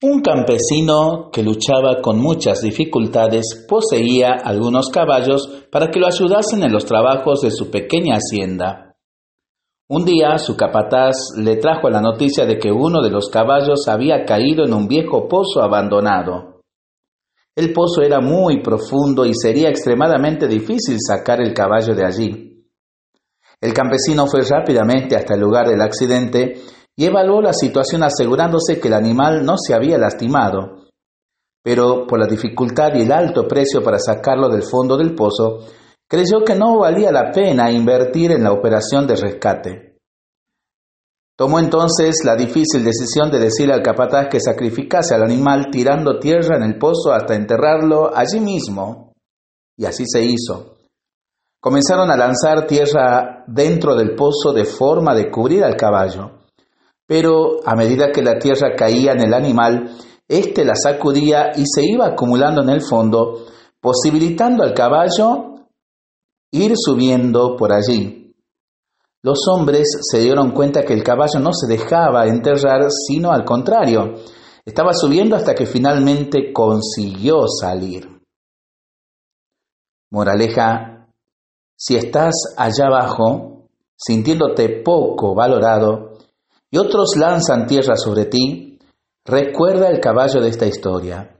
Un campesino que luchaba con muchas dificultades poseía algunos caballos para que lo ayudasen en los trabajos de su pequeña hacienda. Un día su capataz le trajo la noticia de que uno de los caballos había caído en un viejo pozo abandonado. El pozo era muy profundo y sería extremadamente difícil sacar el caballo de allí. El campesino fue rápidamente hasta el lugar del accidente y evaluó la situación asegurándose que el animal no se había lastimado. Pero por la dificultad y el alto precio para sacarlo del fondo del pozo, creyó que no valía la pena invertir en la operación de rescate. Tomó entonces la difícil decisión de decirle al capataz que sacrificase al animal tirando tierra en el pozo hasta enterrarlo allí mismo. Y así se hizo. Comenzaron a lanzar tierra dentro del pozo de forma de cubrir al caballo. Pero a medida que la tierra caía en el animal, éste la sacudía y se iba acumulando en el fondo, posibilitando al caballo ir subiendo por allí. Los hombres se dieron cuenta que el caballo no se dejaba enterrar, sino al contrario, estaba subiendo hasta que finalmente consiguió salir. Moraleja, si estás allá abajo, sintiéndote poco valorado, y otros lanzan tierra sobre ti, recuerda el caballo de esta historia.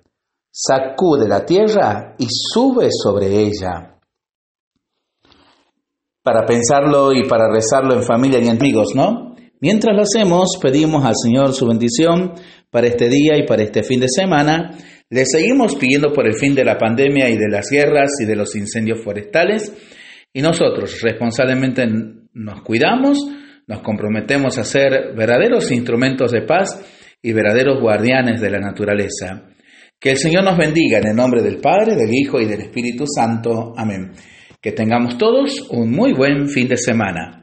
Sacude la tierra y sube sobre ella. Para pensarlo y para rezarlo en familia y amigos, ¿no? Mientras lo hacemos, pedimos al Señor su bendición para este día y para este fin de semana. Le seguimos pidiendo por el fin de la pandemia y de las guerras y de los incendios forestales. Y nosotros responsablemente nos cuidamos, nos comprometemos a ser verdaderos instrumentos de paz y verdaderos guardianes de la naturaleza. Que el Señor nos bendiga en el nombre del Padre, del Hijo y del Espíritu Santo. Amén. Que tengamos todos un muy buen fin de semana.